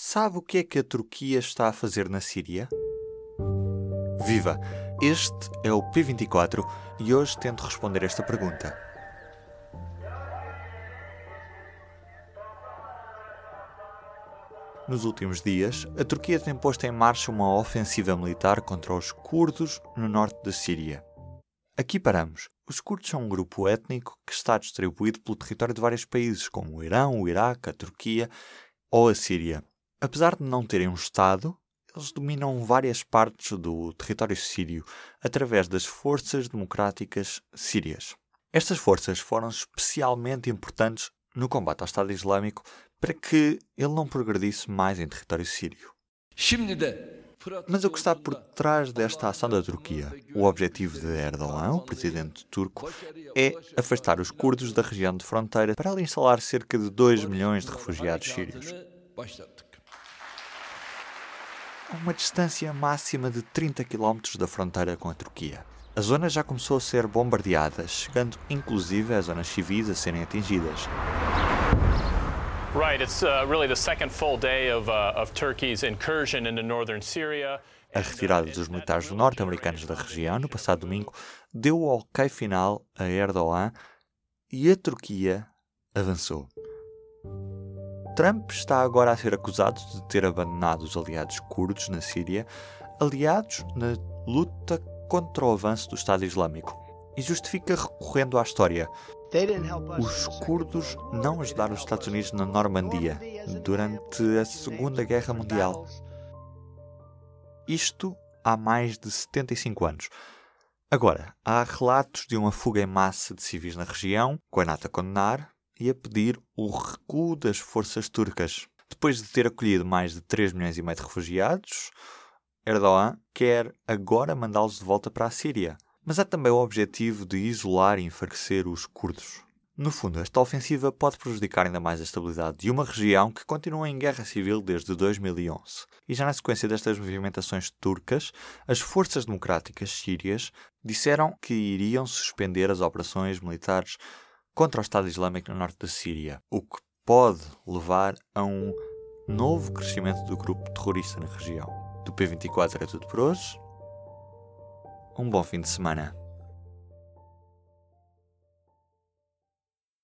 Sabe o que é que a Turquia está a fazer na Síria? Viva! Este é o P24 e hoje tento responder esta pergunta. Nos últimos dias, a Turquia tem posto em marcha uma ofensiva militar contra os curdos no norte da Síria. Aqui paramos. Os curdos são um grupo étnico que está distribuído pelo território de vários países, como o Irão, o Iraque, a Turquia ou a Síria. Apesar de não terem um Estado, eles dominam várias partes do território sírio através das forças democráticas sírias. Estas forças foram especialmente importantes no combate ao Estado Islâmico para que ele não progredisse mais em território sírio. Mas o que está por trás desta ação da Turquia? O objetivo de Erdogan, o presidente turco, é afastar os curdos da região de fronteira para ali instalar cerca de 2 milhões de refugiados sírios. A uma distância máxima de 30 km da fronteira com a Turquia. A zona já começou a ser bombardeada, chegando inclusive às zonas civis a serem atingidas. Right, it's uh, really the second full day of, uh, of Turkey's incursion into northern Syria. A retirada dos militares norte-americanos da região no passado domingo deu o ok final a Erdogan e a Turquia avançou. Trump está agora a ser acusado de ter abandonado os aliados curdos na Síria, aliados na luta contra o avanço do Estado Islâmico, e justifica recorrendo à história. Os curdos não ajudaram os Estados Unidos na Normandia durante a Segunda Guerra Mundial. Isto há mais de 75 anos. Agora, há relatos de uma fuga em massa de civis na região, com a NATO a condenar e a pedir o recuo das forças turcas. Depois de ter acolhido mais de 3 milhões e meio de refugiados, Erdogan quer agora mandá-los de volta para a Síria. Mas há também o objetivo de isolar e enfraquecer os curdos. No fundo, esta ofensiva pode prejudicar ainda mais a estabilidade de uma região que continua em guerra civil desde 2011. E já na sequência destas movimentações turcas, as forças democráticas sírias disseram que iriam suspender as operações militares contra o Estado Islâmico no norte da Síria, o que pode levar a um novo crescimento do grupo terrorista na região. Do P24 é tudo por hoje um bom fim de semana.